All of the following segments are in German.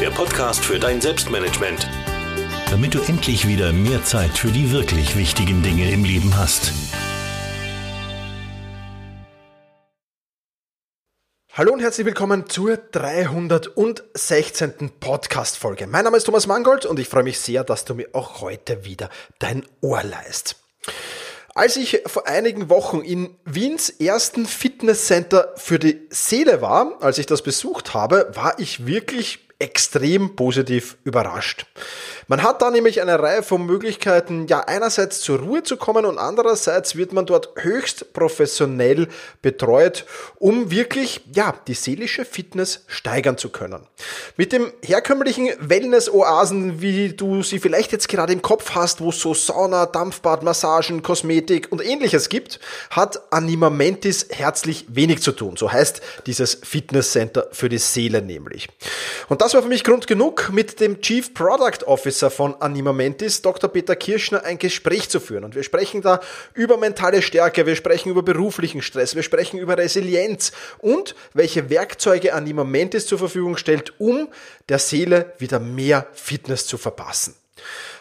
der Podcast für dein Selbstmanagement. Damit du endlich wieder mehr Zeit für die wirklich wichtigen Dinge im Leben hast. Hallo und herzlich willkommen zur 316. Podcast-Folge. Mein Name ist Thomas Mangold und ich freue mich sehr, dass du mir auch heute wieder dein Ohr leist. Als ich vor einigen Wochen in Wiens ersten Fitnesscenter für die Seele war, als ich das besucht habe, war ich wirklich extrem positiv überrascht. Man hat da nämlich eine Reihe von Möglichkeiten, ja einerseits zur Ruhe zu kommen und andererseits wird man dort höchst professionell betreut, um wirklich ja die seelische Fitness steigern zu können. Mit dem herkömmlichen Wellness-Oasen, wie du sie vielleicht jetzt gerade im Kopf hast, wo es so Sauna, Dampfbad, Massagen, Kosmetik und ähnliches gibt, hat Anima Mentis herzlich wenig zu tun. So heißt dieses Fitnesscenter für die Seele nämlich. Und das war für mich Grund genug, mit dem Chief Product Officer von Anima Mentis, Dr. Peter Kirschner, ein Gespräch zu führen. Und wir sprechen da über mentale Stärke, wir sprechen über beruflichen Stress, wir sprechen über Resilienz und welche Werkzeuge Anima Mentis zur Verfügung stellt, um der Seele wieder mehr Fitness zu verpassen.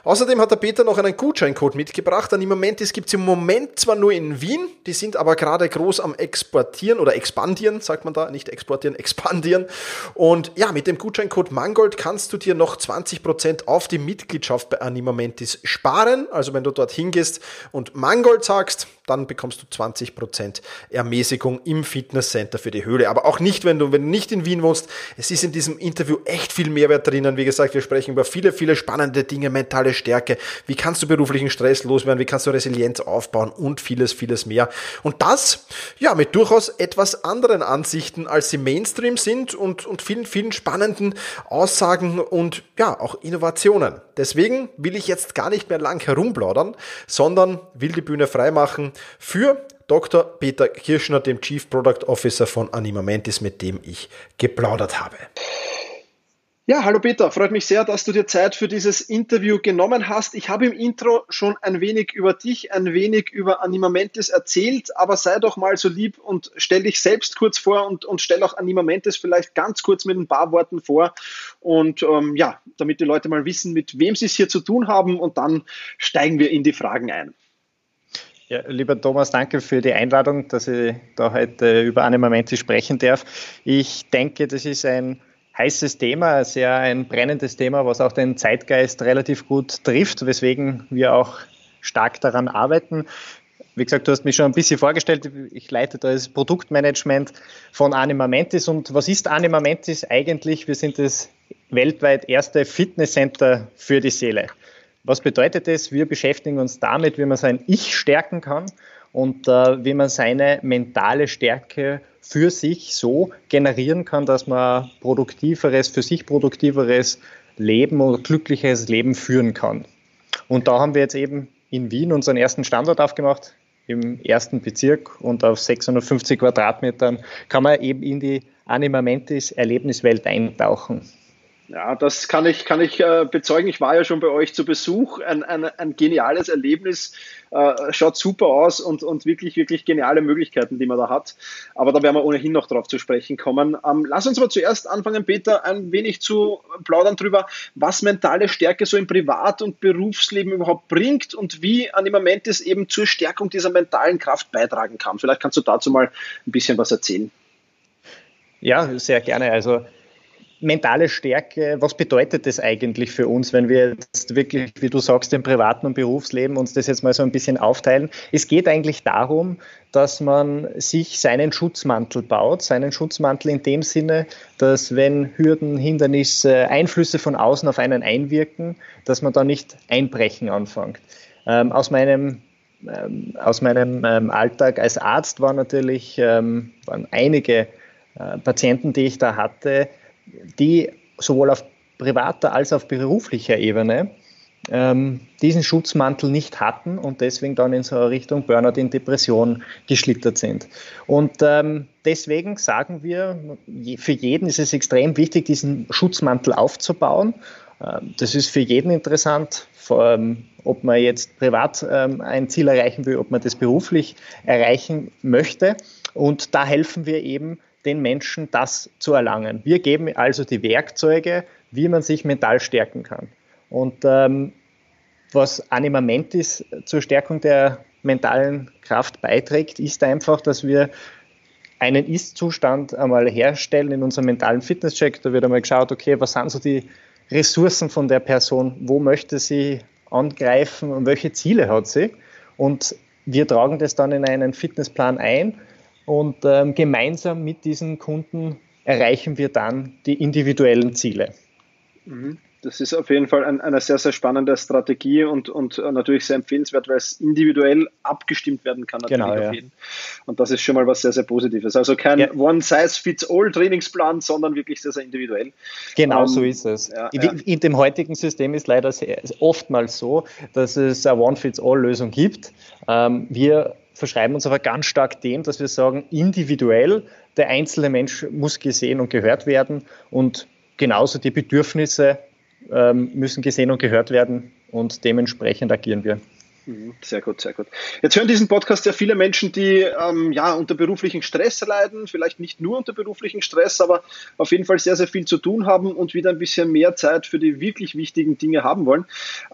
Außerdem hat der Peter noch einen Gutscheincode mitgebracht. An im Moment gibt es im Moment zwar nur in Wien, die sind aber gerade groß am Exportieren oder Expandieren, sagt man da, nicht exportieren, expandieren. Und ja, mit dem Gutscheincode Mangold kannst du dir noch 20% auf die Mitgliedschaft bei Animamentis sparen. Also wenn du dort hingehst und Mangold sagst, dann bekommst du 20% Ermäßigung im Fitnesscenter für die Höhle. Aber auch nicht, wenn du, wenn du nicht in Wien wohnst. Es ist in diesem Interview echt viel Mehrwert drinnen. Wie gesagt, wir sprechen über viele, viele spannende Dinge, mentale Stärke. Wie kannst du beruflichen Stress loswerden? Wie kannst du Resilienz aufbauen? Und vieles, vieles mehr. Und das, ja, mit durchaus etwas anderen Ansichten, als sie Mainstream sind und, und vielen, vielen spannenden Aussagen und ja, auch Innovationen. Deswegen will ich jetzt gar nicht mehr lang herumplaudern, sondern will die Bühne freimachen für Dr. Peter Kirschner, dem Chief Product Officer von Animamentis, mit dem ich geplaudert habe. Ja, hallo Peter, freut mich sehr, dass du dir Zeit für dieses Interview genommen hast. Ich habe im Intro schon ein wenig über dich, ein wenig über Animamentis erzählt, aber sei doch mal so lieb und stell dich selbst kurz vor und, und stell auch Animamentis vielleicht ganz kurz mit ein paar Worten vor. Und ähm, ja, damit die Leute mal wissen, mit wem sie es hier zu tun haben und dann steigen wir in die Fragen ein. Ja, lieber Thomas, danke für die Einladung, dass ich da heute über Animamentis sprechen darf. Ich denke, das ist ein heißes Thema, sehr ein brennendes Thema, was auch den Zeitgeist relativ gut trifft, weswegen wir auch stark daran arbeiten. wie gesagt, du hast mich schon ein bisschen vorgestellt. Ich leite da das Produktmanagement von Anima Mentis. Und was ist Anima Mentis eigentlich? Wir sind das weltweit erste Fitnesscenter für die Seele. Was bedeutet das? Wir beschäftigen uns damit, wie man sein Ich stärken kann und äh, wie man seine mentale Stärke für sich so generieren kann, dass man produktiveres, für sich produktiveres Leben oder glückliches Leben führen kann. Und da haben wir jetzt eben in Wien unseren ersten Standort aufgemacht, im ersten Bezirk und auf 650 Quadratmetern kann man eben in die Animamentis Erlebniswelt eintauchen. Ja, das kann ich, kann ich äh, bezeugen. Ich war ja schon bei euch zu Besuch. Ein, ein, ein geniales Erlebnis. Äh, schaut super aus und, und wirklich, wirklich geniale Möglichkeiten, die man da hat. Aber da werden wir ohnehin noch drauf zu sprechen kommen. Ähm, lass uns aber zuerst anfangen, Peter, ein wenig zu plaudern darüber, was mentale Stärke so im Privat- und Berufsleben überhaupt bringt und wie Animamentis eben zur Stärkung dieser mentalen Kraft beitragen kann. Vielleicht kannst du dazu mal ein bisschen was erzählen. Ja, sehr gerne. Also mentale Stärke, was bedeutet das eigentlich für uns, wenn wir jetzt wirklich, wie du sagst, im privaten und Berufsleben uns das jetzt mal so ein bisschen aufteilen? Es geht eigentlich darum, dass man sich seinen Schutzmantel baut, seinen Schutzmantel in dem Sinne, dass wenn Hürden, Hindernisse, Einflüsse von außen auf einen einwirken, dass man da nicht einbrechen anfängt. Ähm, aus meinem ähm, aus meinem ähm, Alltag als Arzt war natürlich, ähm, waren einige äh, Patienten, die ich da hatte, die sowohl auf privater als auf beruflicher Ebene ähm, diesen Schutzmantel nicht hatten und deswegen dann in so Richtung Burnout in Depression geschlittert sind. Und ähm, deswegen sagen wir, für jeden ist es extrem wichtig, diesen Schutzmantel aufzubauen. Ähm, das ist für jeden interessant, ob man jetzt privat ähm, ein Ziel erreichen will, ob man das beruflich erreichen möchte. Und da helfen wir eben den Menschen das zu erlangen. Wir geben also die Werkzeuge, wie man sich mental stärken kann. Und ähm, was Anima Mentis zur Stärkung der mentalen Kraft beiträgt, ist einfach, dass wir einen Ist-Zustand einmal herstellen in unserem mentalen Fitnesscheck. Da wird einmal geschaut, okay, was sind so die Ressourcen von der Person, wo möchte sie angreifen und welche Ziele hat sie. Und wir tragen das dann in einen Fitnessplan ein und ähm, gemeinsam mit diesen Kunden erreichen wir dann die individuellen Ziele. Mhm. Das ist auf jeden Fall ein, eine sehr, sehr spannende Strategie und, und äh, natürlich sehr empfehlenswert, weil es individuell abgestimmt werden kann. Natürlich genau, ja. Und das ist schon mal was sehr, sehr Positives. Also kein ja. One-Size-Fits-All-Trainingsplan, sondern wirklich sehr, sehr individuell. Genau, um, so ähm, ist es. Ja, in, in, dem heutigen System ist leider sehr, oftmals so, dass es eine One-Fits-All-Lösung gibt. Ähm, wir verschreiben uns aber ganz stark dem, dass wir sagen, individuell, der einzelne Mensch muss gesehen und gehört werden und genauso die Bedürfnisse ähm, müssen gesehen und gehört werden und dementsprechend agieren wir. Mhm, sehr gut, sehr gut. Jetzt hören diesen Podcast ja viele Menschen, die ähm, ja unter beruflichen Stress leiden, vielleicht nicht nur unter beruflichen Stress, aber auf jeden Fall sehr, sehr viel zu tun haben und wieder ein bisschen mehr Zeit für die wirklich wichtigen Dinge haben wollen.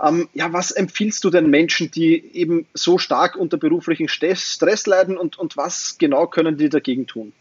Ähm, ja, was empfiehlst du den Menschen, die eben so stark unter beruflichen Stress leiden und, und was genau können die dagegen tun?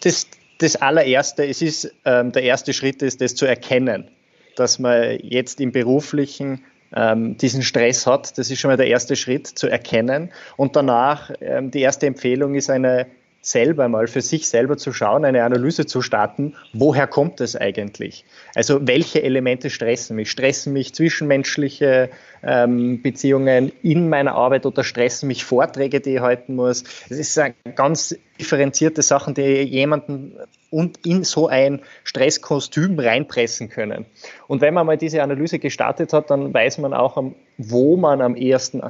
Das, das allererste, es ist, ähm, der erste Schritt ist, das zu erkennen, dass man jetzt im beruflichen ähm, diesen Stress hat. Das ist schon mal der erste Schritt zu erkennen. Und danach, ähm, die erste Empfehlung ist eine selber mal für sich selber zu schauen, eine Analyse zu starten, woher kommt es eigentlich? Also welche Elemente stressen mich? Stressen mich zwischenmenschliche ähm, Beziehungen in meiner Arbeit oder stressen mich Vorträge, die ich halten muss? Es ist ganz differenzierte Sachen, die jemanden und in so ein Stresskostüm reinpressen können. Und wenn man mal diese Analyse gestartet hat, dann weiß man auch, wo man am ehesten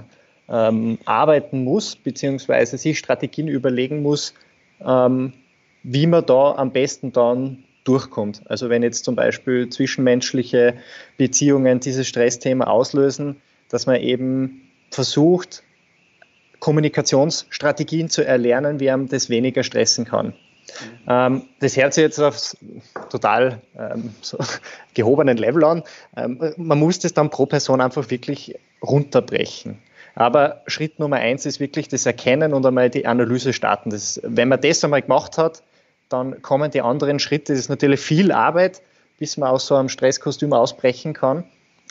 ähm, arbeiten muss, beziehungsweise sich Strategien überlegen muss, ähm, wie man da am besten dann durchkommt. Also wenn jetzt zum Beispiel zwischenmenschliche Beziehungen dieses Stressthema auslösen, dass man eben versucht, Kommunikationsstrategien zu erlernen, wie man das weniger stressen kann. Ähm, das hört sich jetzt auf total ähm, so gehobenen Level an. Ähm, man muss das dann pro Person einfach wirklich runterbrechen. Aber Schritt Nummer eins ist wirklich das Erkennen und einmal die Analyse starten. Das, wenn man das einmal gemacht hat, dann kommen die anderen Schritte. Das ist natürlich viel Arbeit, bis man aus so einem Stresskostüm ausbrechen kann.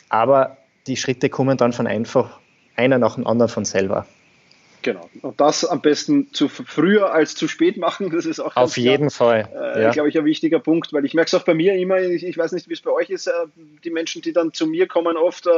Aber die Schritte kommen dann von einfach einer nach dem anderen von selber. Genau. Und das am besten zu früher als zu spät machen. Das ist auch auf jeden klar, Fall, äh, ja. glaube ich, ein wichtiger Punkt, weil ich merke es auch bei mir immer. Ich, ich weiß nicht, wie es bei euch ist. Äh, die Menschen, die dann zu mir kommen, oft, äh,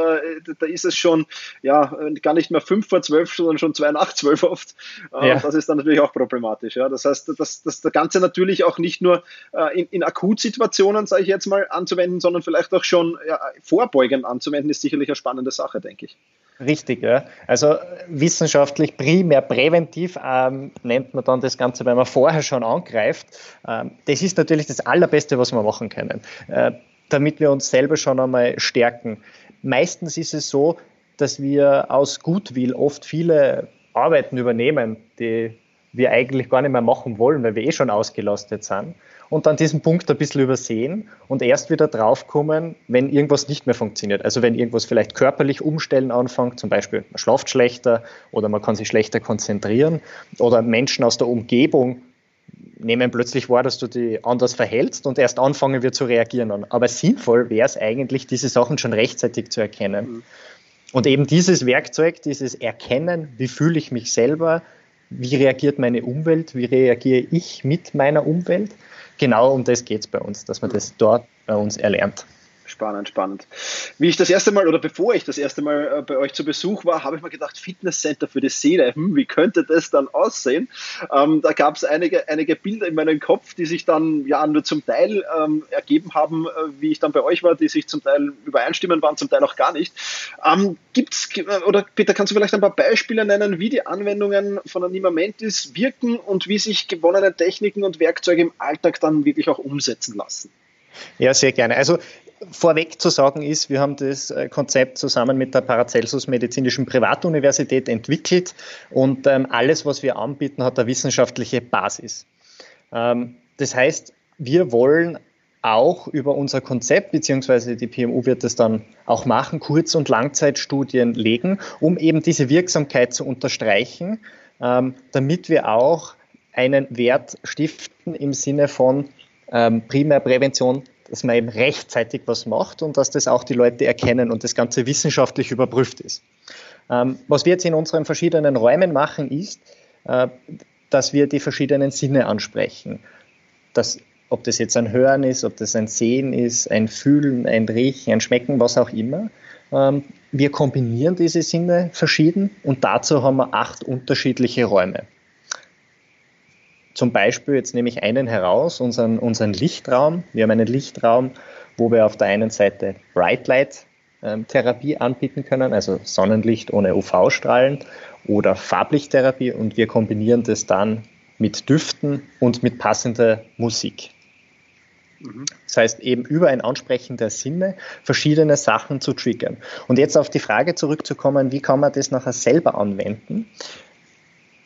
da ist es schon ja gar nicht mehr fünf vor zwölf, sondern schon zwei nach zwölf oft. Äh, ja. Das ist dann natürlich auch problematisch. Ja, das heißt, dass, dass das Ganze natürlich auch nicht nur äh, in, in Akutsituationen, sage ich jetzt mal, anzuwenden, sondern vielleicht auch schon ja, vorbeugend anzuwenden, ist sicherlich eine spannende Sache, denke ich. Richtig, ja. Also wissenschaftlich primär präventiv ähm, nennt man dann das Ganze, wenn man vorher schon angreift. Ähm, das ist natürlich das Allerbeste, was wir machen können, äh, damit wir uns selber schon einmal stärken. Meistens ist es so, dass wir aus Gutwill oft viele Arbeiten übernehmen, die wir eigentlich gar nicht mehr machen wollen, weil wir eh schon ausgelastet sind und dann diesen Punkt ein bisschen übersehen und erst wieder draufkommen, wenn irgendwas nicht mehr funktioniert. Also wenn irgendwas vielleicht körperlich umstellen anfängt, zum Beispiel man schlaft schlechter oder man kann sich schlechter konzentrieren oder Menschen aus der Umgebung nehmen plötzlich wahr, dass du dich anders verhältst und erst anfangen wir zu reagieren. Aber sinnvoll wäre es eigentlich, diese Sachen schon rechtzeitig zu erkennen. Mhm. Und eben dieses Werkzeug, dieses Erkennen, wie fühle ich mich selber, wie reagiert meine Umwelt, wie reagiere ich mit meiner Umwelt, genau um das geht es bei uns, dass man das dort bei uns erlernt. Spannend, spannend. Wie ich das erste Mal oder bevor ich das erste Mal äh, bei euch zu Besuch war, habe ich mir gedacht, Fitnesscenter für die Seele, hm, wie könnte das dann aussehen? Ähm, da gab es einige, einige Bilder in meinem Kopf, die sich dann ja nur zum Teil ähm, ergeben haben, äh, wie ich dann bei euch war, die sich zum Teil übereinstimmen waren, zum Teil auch gar nicht. Ähm, gibt's, oder Peter, kannst du vielleicht ein paar Beispiele nennen, wie die Anwendungen von Anima Mentis wirken und wie sich gewonnene Techniken und Werkzeuge im Alltag dann wirklich auch umsetzen lassen? Ja, sehr gerne. Also vorweg zu sagen ist, wir haben das äh, Konzept zusammen mit der Paracelsus Medizinischen Privatuniversität entwickelt und ähm, alles, was wir anbieten, hat eine wissenschaftliche Basis. Ähm, das heißt, wir wollen auch über unser Konzept, beziehungsweise die PMU wird es dann auch machen, Kurz- und Langzeitstudien legen, um eben diese Wirksamkeit zu unterstreichen, ähm, damit wir auch einen Wert stiften im Sinne von Primärprävention dass man eben rechtzeitig was macht und dass das auch die Leute erkennen und das Ganze wissenschaftlich überprüft ist. Ähm, was wir jetzt in unseren verschiedenen Räumen machen, ist, äh, dass wir die verschiedenen Sinne ansprechen. Das, ob das jetzt ein Hören ist, ob das ein Sehen ist, ein Fühlen, ein Riechen, ein Schmecken, was auch immer. Ähm, wir kombinieren diese Sinne verschieden und dazu haben wir acht unterschiedliche Räume. Zum Beispiel, jetzt nehme ich einen heraus, unseren, unseren Lichtraum. Wir haben einen Lichtraum, wo wir auf der einen Seite Bright Light ähm, Therapie anbieten können, also Sonnenlicht ohne UV-Strahlen oder Farblichttherapie und wir kombinieren das dann mit Düften und mit passender Musik. Mhm. Das heißt, eben über ein Ansprechen der Sinne verschiedene Sachen zu triggern. Und jetzt auf die Frage zurückzukommen, wie kann man das nachher selber anwenden?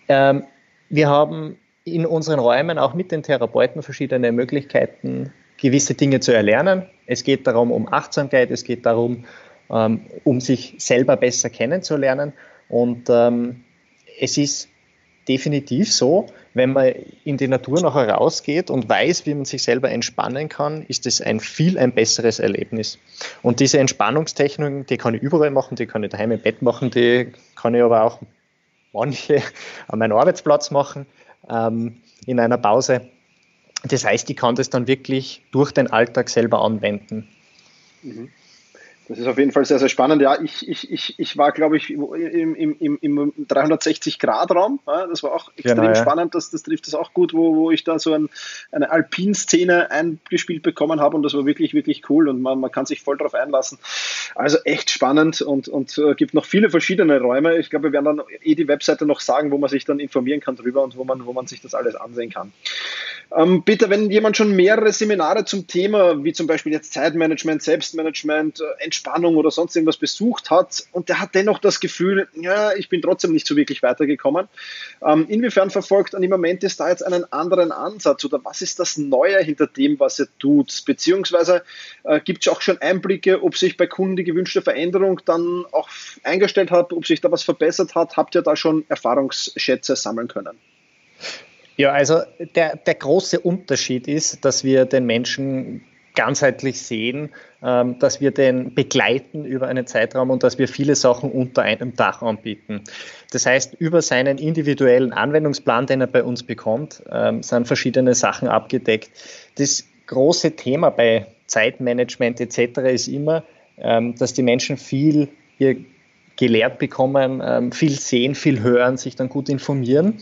Ähm, wir haben in unseren Räumen auch mit den Therapeuten verschiedene Möglichkeiten, gewisse Dinge zu erlernen. Es geht darum, um Achtsamkeit, es geht darum, ähm, um sich selber besser kennenzulernen. Und ähm, es ist definitiv so, wenn man in die Natur nachher rausgeht und weiß, wie man sich selber entspannen kann, ist es ein viel ein besseres Erlebnis. Und diese Entspannungstechniken, die kann ich überall machen, die kann ich daheim im Bett machen, die kann ich aber auch manche an meinem Arbeitsplatz machen ähm, in einer Pause. Das heißt, ich kann das dann wirklich durch den Alltag selber anwenden. Mhm. Das ist auf jeden Fall sehr, sehr spannend. Ja, ich, ich, ich, ich war, glaube ich, im, im, im 360-Grad-Raum. Ja, das war auch extrem genau, ja. spannend. Das, das trifft es auch gut, wo, wo ich da so ein, eine Alpin-Szene eingespielt bekommen habe und das war wirklich, wirklich cool und man, man kann sich voll darauf einlassen. Also echt spannend und, und äh, gibt noch viele verschiedene Räume. Ich glaube, wir werden dann eh die Webseite noch sagen, wo man sich dann informieren kann drüber und wo man, wo man sich das alles ansehen kann. Ähm, bitte, wenn jemand schon mehrere Seminare zum Thema, wie zum Beispiel jetzt Zeitmanagement, Selbstmanagement, äh, Entspannung oder sonst irgendwas besucht hat und der hat dennoch das Gefühl, ja, ich bin trotzdem nicht so wirklich weitergekommen. Ähm, inwiefern verfolgt an im Moment ist da jetzt einen anderen Ansatz oder was ist das Neue hinter dem, was er tut? Beziehungsweise äh, gibt es auch schon Einblicke, ob sich bei Kunden die gewünschte Veränderung dann auch eingestellt hat, ob sich da was verbessert hat? Habt ihr da schon Erfahrungsschätze sammeln können? Ja, also der, der große Unterschied ist, dass wir den Menschen ganzheitlich sehen, ähm, dass wir den begleiten über einen Zeitraum und dass wir viele Sachen unter einem Dach anbieten. Das heißt, über seinen individuellen Anwendungsplan, den er bei uns bekommt, ähm, sind verschiedene Sachen abgedeckt. Das große Thema bei Zeitmanagement etc. ist immer, ähm, dass die Menschen viel hier gelehrt bekommen, viel sehen, viel hören, sich dann gut informieren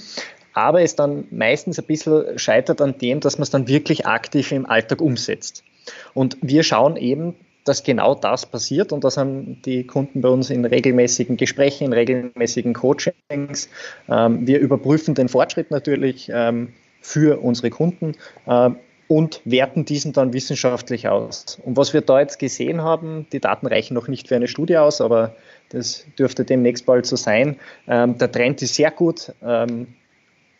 aber es dann meistens ein bisschen scheitert an dem, dass man es dann wirklich aktiv im Alltag umsetzt. Und wir schauen eben, dass genau das passiert und das haben die Kunden bei uns in regelmäßigen Gesprächen, in regelmäßigen Coachings. Ähm, wir überprüfen den Fortschritt natürlich ähm, für unsere Kunden ähm, und werten diesen dann wissenschaftlich aus. Und was wir da jetzt gesehen haben, die Daten reichen noch nicht für eine Studie aus, aber das dürfte demnächst bald so sein. der Trend ist sehr gut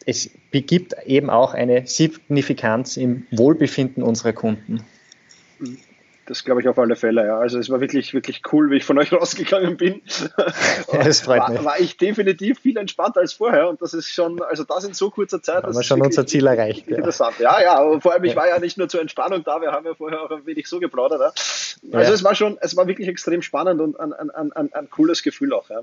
es begibt eben auch eine Signifikanz im Wohlbefinden unserer Kunden. Mm. Das glaube ich auf alle Fälle, ja. Also es war wirklich, wirklich cool, wie ich von euch rausgegangen bin. Ja, das freut war, mich. War ich definitiv viel entspannter als vorher und das ist schon, also das in so kurzer Zeit. Haben wir schon unser Ziel erreicht. Interessant. Ja, ja, ja. vor allem, ich war ja nicht nur zur Entspannung da, wir haben ja vorher auch ein wenig so geplaudert. Ja. Also es war schon, es war wirklich extrem spannend und ein, ein, ein, ein cooles Gefühl auch. Ja,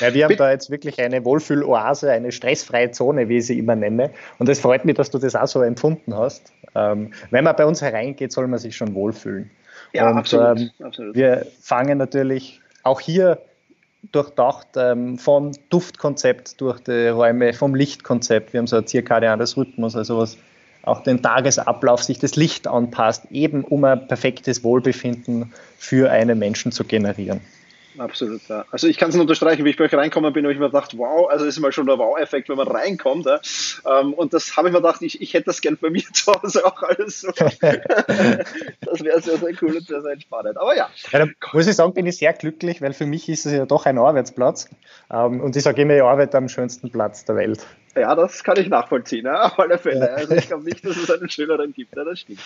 ja wir haben Bitte. da jetzt wirklich eine Wohlfühloase, eine stressfreie Zone, wie ich sie immer nenne. Und es freut mich, dass du das auch so empfunden hast. Ähm, wenn man bei uns hereingeht, soll man sich schon wohlfühlen. Ja, und, absolut, ähm, absolut. Wir fangen natürlich auch hier durchdacht ähm, vom Duftkonzept durch die Räume, vom Lichtkonzept. Wir haben so ein zirkadianes Rhythmus, also was auch den Tagesablauf sich das Licht anpasst, eben um ein perfektes Wohlbefinden für einen Menschen zu generieren. Absolut, ja. Also ich kann es nur unterstreichen, wie ich bei euch reinkommen bin, habe ich mir gedacht, wow, also das ist mal schon der Wow-Effekt, wenn man reinkommt. Ja. Ähm, und das habe ich mir gedacht, ich, ich hätte das gern bei mir zu Hause auch alles so. das wäre sehr, sehr cool und sehr, sehr entspannend. Aber ja. ja muss ich sagen, bin ich sehr glücklich, weil für mich ist es ja doch ein Arbeitsplatz. Ähm, und ich sage immer, ich arbeite am schönsten Platz der Welt. Ja, das kann ich nachvollziehen, ja, auf alle Fälle. Also ich glaube nicht, dass es einen schöneren gibt, ja, das stimmt.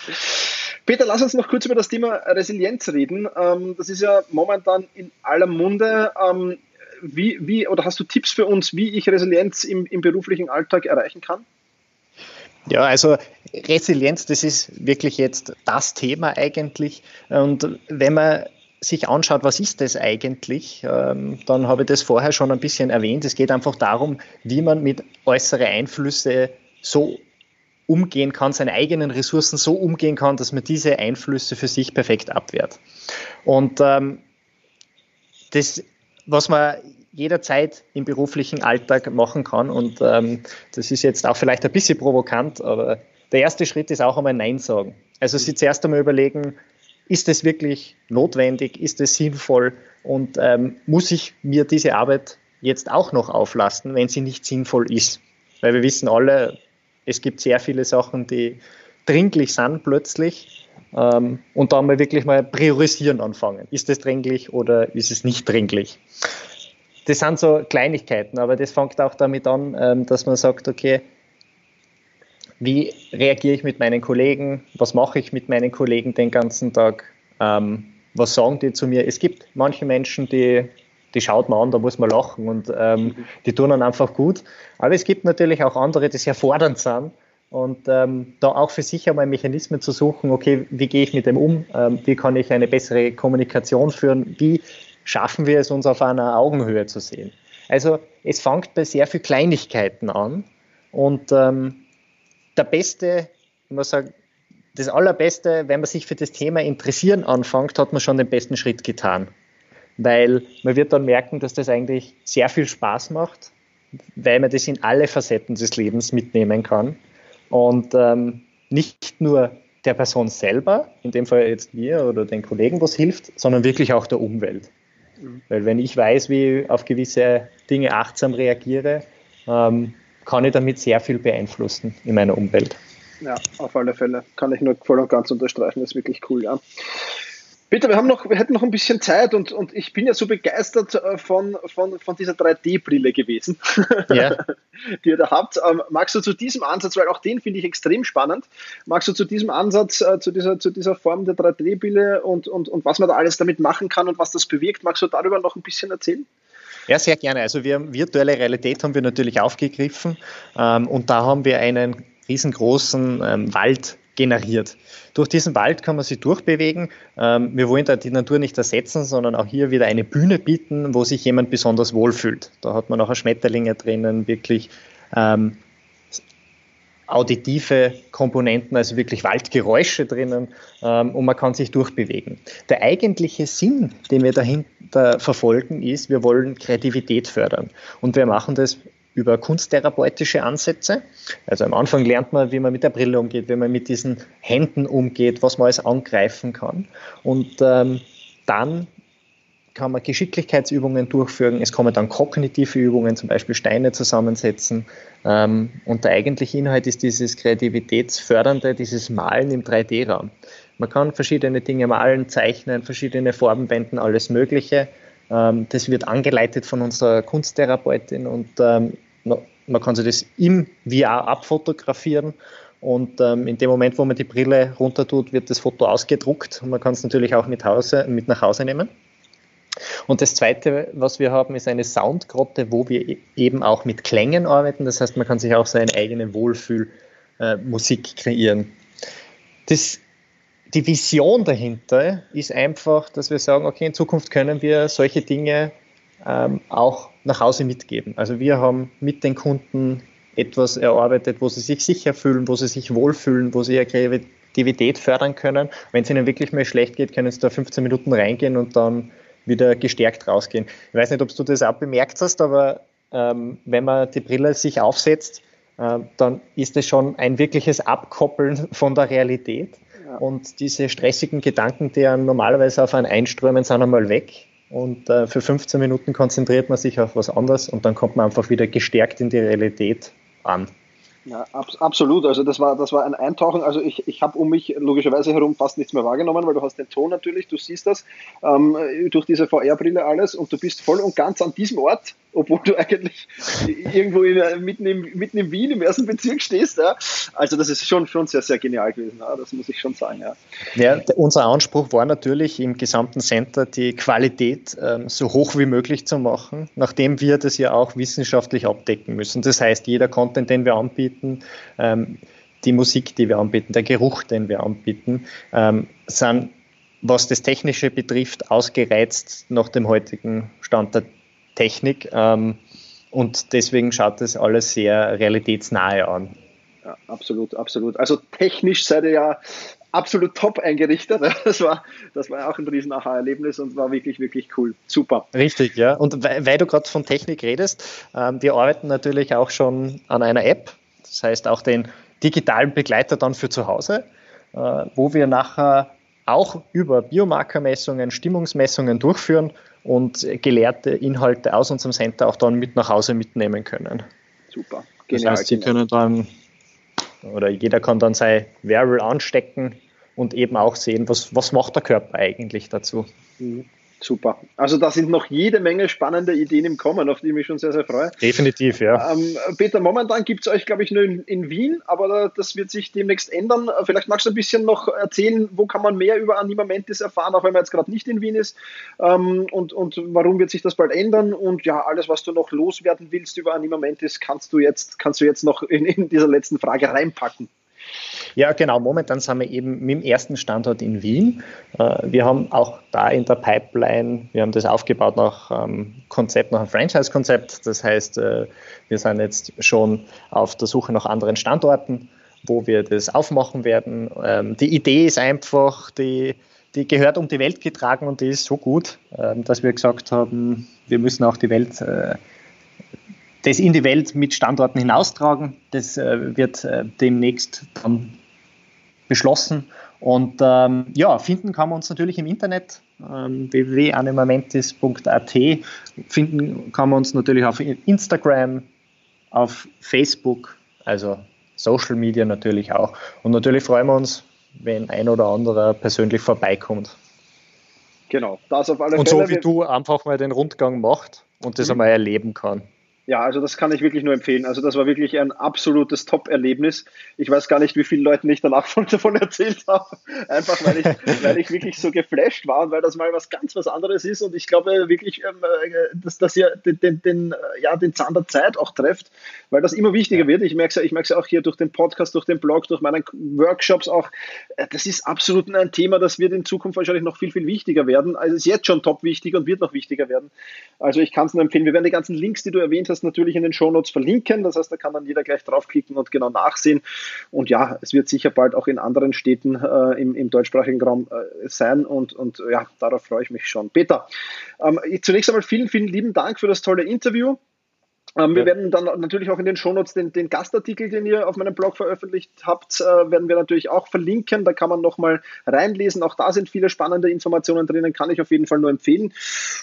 Peter, lass uns noch kurz über das Thema Resilienz reden. Ähm, das ist ja momentan in aller Munde. Ähm, wie, wie, oder hast du Tipps für uns, wie ich Resilienz im, im beruflichen Alltag erreichen kann? Ja, also Resilienz, das ist wirklich jetzt das Thema eigentlich. Und wenn man sich anschaut, was ist das eigentlich, ähm, dann habe ich das vorher schon ein bisschen erwähnt. Es geht einfach darum, wie man mit äußeren Einflüssen so umgehen kann, seine eigenen Ressourcen so umgehen kann, dass man diese Einflüsse für sich perfekt abwehrt. Und ähm, das, was man jederzeit im beruflichen Alltag machen kann, und ähm, das ist jetzt auch vielleicht ein bisschen provokant, aber der erste Schritt ist auch einmal Nein sagen. Also sich zuerst einmal überlegen, ist es wirklich notwendig, ist es sinnvoll und ähm, muss ich mir diese Arbeit jetzt auch noch auflasten, wenn sie nicht sinnvoll ist? Weil wir wissen alle, es gibt sehr viele Sachen, die dringlich sind plötzlich ähm, und da mal wirklich mal priorisieren anfangen. Ist es dringlich oder ist es nicht dringlich? Das sind so Kleinigkeiten, aber das fängt auch damit an, ähm, dass man sagt, okay, wie reagiere ich mit meinen Kollegen, was mache ich mit meinen Kollegen den ganzen Tag, ähm, was sagen die zu mir. Es gibt manche Menschen, die, die schaut man an, da muss man lachen und ähm, die tun dann einfach gut. Aber es gibt natürlich auch andere, die sehr fordernd sind und ähm, da auch für sich einmal Mechanismen zu suchen, okay, wie gehe ich mit dem um, ähm, wie kann ich eine bessere Kommunikation führen, wie schaffen wir es, uns auf einer Augenhöhe zu sehen. Also es fängt bei sehr vielen Kleinigkeiten an und ähm, der beste, ich muss sagen, das Allerbeste, wenn man sich für das Thema interessieren anfängt, hat man schon den besten Schritt getan. Weil man wird dann merken, dass das eigentlich sehr viel Spaß macht, weil man das in alle Facetten des Lebens mitnehmen kann. Und ähm, nicht nur der Person selber, in dem Fall jetzt mir oder den Kollegen, was hilft, sondern wirklich auch der Umwelt. Mhm. Weil wenn ich weiß, wie ich auf gewisse Dinge achtsam reagiere, ähm, kann ich damit sehr viel beeinflussen in meiner Umwelt. Ja, auf alle Fälle. Kann ich nur voll und ganz unterstreichen. Das ist wirklich cool, ja. Bitte, wir haben noch, wir hätten noch ein bisschen Zeit und, und ich bin ja so begeistert äh, von, von, von dieser 3D-Brille gewesen, ja. die ihr da habt. Ähm, magst du zu diesem Ansatz, weil auch den finde ich extrem spannend, magst du zu diesem Ansatz, äh, zu, dieser, zu dieser Form der 3D-Brille und, und, und was man da alles damit machen kann und was das bewirkt, magst du darüber noch ein bisschen erzählen? Ja, sehr gerne. Also wir virtuelle Realität haben wir natürlich aufgegriffen ähm, und da haben wir einen riesengroßen ähm, Wald generiert. Durch diesen Wald kann man sich durchbewegen. Ähm, wir wollen da die Natur nicht ersetzen, sondern auch hier wieder eine Bühne bieten, wo sich jemand besonders wohlfühlt. Da hat man auch Schmetterlinge drinnen, wirklich ähm, auditive Komponenten, also wirklich Waldgeräusche drinnen ähm, und man kann sich durchbewegen. Der eigentliche Sinn, den wir dahinter verfolgen, ist, wir wollen Kreativität fördern. Und wir machen das über kunsttherapeutische Ansätze. Also am Anfang lernt man, wie man mit der Brille umgeht, wie man mit diesen Händen umgeht, was man alles angreifen kann. Und ähm, dann kann man Geschicklichkeitsübungen durchführen. Es kommen dann kognitive Übungen, zum Beispiel Steine zusammensetzen. Ähm, und der eigentliche Inhalt ist dieses kreativitätsfördernde, dieses Malen im 3D-Raum. Man kann verschiedene Dinge malen, zeichnen, verschiedene Farben wenden, alles Mögliche. Ähm, das wird angeleitet von unserer Kunsttherapeutin und ähm, man kann sich das im VR abfotografieren und ähm, in dem Moment, wo man die Brille runter tut, wird das Foto ausgedruckt und man kann es natürlich auch mit, Hause, mit nach Hause nehmen. Und das Zweite, was wir haben, ist eine Soundgrotte, wo wir e-, eben auch mit Klängen arbeiten. Das heißt, man kann sich auch seine eigene Wohlfühlmusik kreieren. Das, die Vision dahinter ist einfach, dass wir sagen, okay, in Zukunft können wir solche Dinge ähm, auch nach Hause mitgeben. Also wir haben mit den Kunden etwas erarbeitet, wo sie sich sicher fühlen, wo sie sich wohlfühlen, wo sie ihre Kreativität fördern können. Wenn es ihnen wirklich mal schlecht geht, können sie da 15 Minuten reingehen und dann wieder gestärkt rausgehen. Ich weiß nicht, ob du das auch bemerkt hast, aber ähm, wenn man die Brille sich aufsetzt, äh, dann ist es schon ein wirkliches Abkoppeln von der Realität. Ja. Und diese stressigen Gedanken, die ja normalerweise auf einen einströmen, sind einmal weg. Und äh, für 15 Minuten konzentriert man sich auf was anderes und dann kommt man einfach wieder gestärkt in die Realität an. Ja, ab, absolut. Also das war, das war ein Eintauchen. Also ich, ich habe um mich logischerweise herum fast nichts mehr wahrgenommen, weil du hast den Ton natürlich, du siehst das ähm, durch diese VR-Brille alles und du bist voll und ganz an diesem Ort, obwohl du eigentlich irgendwo in, mitten, im, mitten in Wien im ersten Bezirk stehst. Ja. Also das ist schon, schon sehr, sehr genial gewesen. Ja. Das muss ich schon sagen. Ja. ja, unser Anspruch war natürlich im gesamten Center die Qualität ähm, so hoch wie möglich zu machen, nachdem wir das ja auch wissenschaftlich abdecken müssen. Das heißt, jeder Content, den wir anbieten, anbieten, ähm, die Musik, die wir anbieten, der Geruch, den wir anbieten, ähm, sind, was das Technische betrifft, ausgereizt nach dem heutigen Stand der Technik. Ähm, und deswegen schaut das alles sehr realitätsnahe an. Ja, absolut, absolut. Also technisch seid ihr ja absolut top eingerichtet. Das war, das war auch ein riesen Aha-Erlebnis und war wirklich, wirklich cool. Super. Richtig, ja. Und weil, weil du gerade von Technik redest, ähm, wir arbeiten natürlich auch schon an einer App, das heißt auch den digitalen Begleiter dann für zu Hause, äh, wo wir nachher auch über Biomarkermessungen, Stimmungsmessungen durchführen und gelehrte Inhalte aus unserem Center auch dann mit nach Hause mitnehmen können. Super. Genial, das heißt, Sie können dann oder jeder kann dann sein Wearable anstecken und eben auch sehen, was, was macht der Körper eigentlich dazu. Mhm. Super. Also da sind noch jede Menge spannende Ideen im Kommen, auf die ich mich schon sehr, sehr freue. Definitiv, ja. Ähm, Peter, momentan gibt es euch, glaube ich, nur in, in, Wien, aber das wird sich demnächst ändern. Vielleicht magst du ein bisschen noch erzählen, wo kann man mehr über Anima Mentis erfahren, auch wenn man jetzt gerade nicht in Wien ist ähm, und, und warum wird sich das bald ändern und ja, alles, was du noch loswerden willst über Anima Mentis, kannst du jetzt, kannst du jetzt noch in, in dieser letzten Frage reinpacken. Ja, genau. Momentan sind wir eben mit dem ersten Standort in Wien. Äh, wir haben auch da in der Pipeline, wir haben das aufgebaut nach einem Konzept, nach einem Franchise-Konzept. Das heißt, äh, wir sind jetzt schon auf der Suche nach anderen Standorten, wo wir das aufmachen werden. Ähm, die Idee ist einfach, die, die gehört um die Welt getragen und die ist so gut, ähm, dass wir gesagt haben, wir müssen auch die Welt äh, das in die Welt mit Standorten hinaustragen. Das wird demnächst dann beschlossen. Und ähm, ja, finden kann man uns natürlich im Internet ähm, www.animamentis.at. Finden kann man uns natürlich auf Instagram, auf Facebook, also Social Media natürlich auch. Und natürlich freuen wir uns, wenn ein oder anderer persönlich vorbeikommt. Genau, das auf alle Und Fälle. Und so wie du einfach mal den Rundgang macht und das mhm. einmal erleben kann. Ja, also das kann ich wirklich nur empfehlen. Also das war wirklich ein absolutes Top-Erlebnis. Ich weiß gar nicht, wie viele Leuten ich danach davon erzählt habe. Einfach weil ich, weil ich wirklich so geflasht war und weil das mal was ganz was anderes ist. Und ich glaube wirklich, ähm, äh, dass, dass ihr den, den, den, äh, ja, den Zahn der Zeit auch trefft, weil das immer wichtiger ja. wird. Ich merke es ich merke auch hier durch den Podcast, durch den Blog, durch meine Workshops auch. Äh, das ist absolut ein Thema, das wird in Zukunft wahrscheinlich noch viel, viel wichtiger werden. Also es ist jetzt schon top wichtig und wird noch wichtiger werden. Also ich kann es nur empfehlen. Wir werden die ganzen Links, die du erwähnt hast, das natürlich in den Shownotes verlinken. Das heißt, da kann dann jeder gleich draufklicken und genau nachsehen. Und ja, es wird sicher bald auch in anderen Städten äh, im, im, deutschsprachigen Raum äh, sein. Und, und ja, darauf freue ich mich schon. Peter, ähm, zunächst einmal vielen, vielen lieben Dank für das tolle Interview. Ähm, wir ja. werden dann natürlich auch in den Shownotes den, den Gastartikel, den ihr auf meinem Blog veröffentlicht habt, äh, werden wir natürlich auch verlinken. Da kann man nochmal reinlesen. Auch da sind viele spannende Informationen drinnen, kann ich auf jeden Fall nur empfehlen.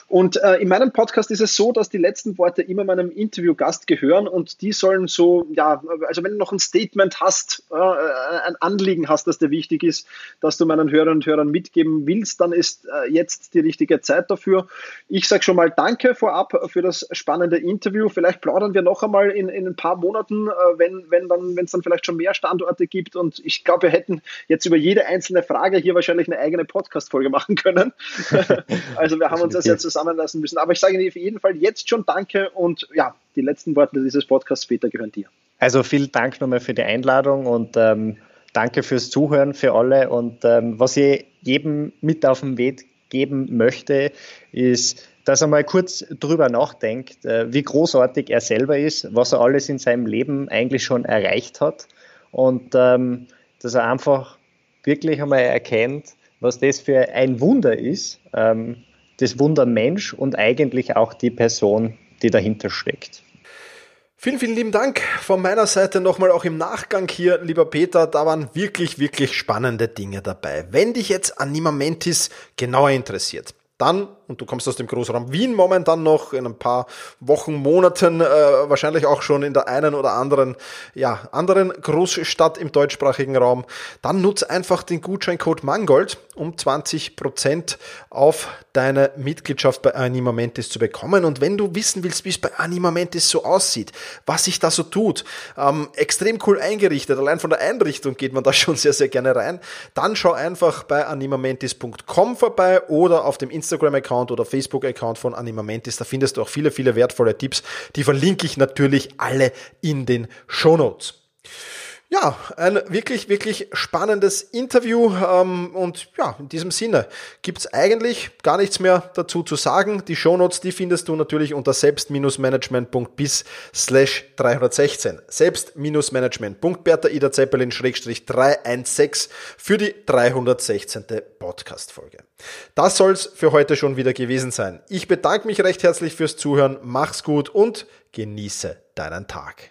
Und äh, in meinem Podcast ist es so, dass die letzten Worte immer meinem Interviewgast gehören und die sollen so, ja, also wenn du noch ein Statement hast, äh, ein Anliegen hast, das dir wichtig ist, dass du meinen Hörern und Hörern mitgeben willst, dann ist äh, jetzt die richtige Zeit dafür. Ich sage schon mal Danke vorab für das spannende Interview. Vielleicht plaudern wir noch einmal in, in ein paar Monaten, äh, wenn wenn dann wenn es dann vielleicht schon mehr Standorte gibt. Und ich glaube, wir hätten jetzt über jede einzelne Frage hier wahrscheinlich eine eigene Podcast-Folge machen können. also wir haben uns das ja zusammenlassen müssen. Aber ich sage Ihnen auf jeden Fall jetzt schon Danke und ja, die letzten Worte dieses Podcasts später gehören dir. Also vielen Dank nochmal für die Einladung und ähm, danke fürs Zuhören für alle. Und ähm, was ich jedem mit auf den Weg geben möchte, ist dass er mal kurz drüber nachdenkt, äh, wie großartig er selber ist, was er alles in seinem Leben eigentlich schon erreicht hat und ähm, dass er einfach wirklich einmal erkennt, was das für ein Wunder ist, ähm, das Wunder Mensch und eigentlich auch die Person, die dahinter steckt. Vielen, vielen lieben Dank von meiner Seite nochmal auch im Nachgang hier, lieber Peter. Da waren wirklich, wirklich spannende Dinge dabei. Wenn dich jetzt Anima Mentis genauer interessiert, dann, und du kommst aus dem Großraum Wien momentan noch, in ein paar Wochen, Monaten, äh, wahrscheinlich auch schon in der einen oder anderen, ja, anderen Großstadt im deutschsprachigen Raum, dann nutze einfach den Gutscheincode Mangold, um 20% auf deine Mitgliedschaft bei Anima Mentis zu bekommen. Und wenn du wissen willst, wie es bei Anima Mentis so aussieht, was sich da so tut, ähm, extrem cool eingerichtet, allein von der Einrichtung geht man da schon sehr, sehr gerne rein, dann schau einfach bei animamentis.com vorbei oder auf dem Instagram Instagram-Account oder Facebook-Account von Animamentis. Da findest du auch viele, viele wertvolle Tipps. Die verlinke ich natürlich alle in den Show Notes. Ja, ein wirklich, wirklich spannendes Interview. Ähm, und ja, in diesem Sinne gibt's eigentlich gar nichts mehr dazu zu sagen. Die Shownotes, die findest du natürlich unter selbst-management.bis slash 316. Selbst-management.bertha Ida Zeppelin 316 für die 316. Podcast-Folge. Das soll's für heute schon wieder gewesen sein. Ich bedanke mich recht herzlich fürs Zuhören. Mach's gut und genieße deinen Tag.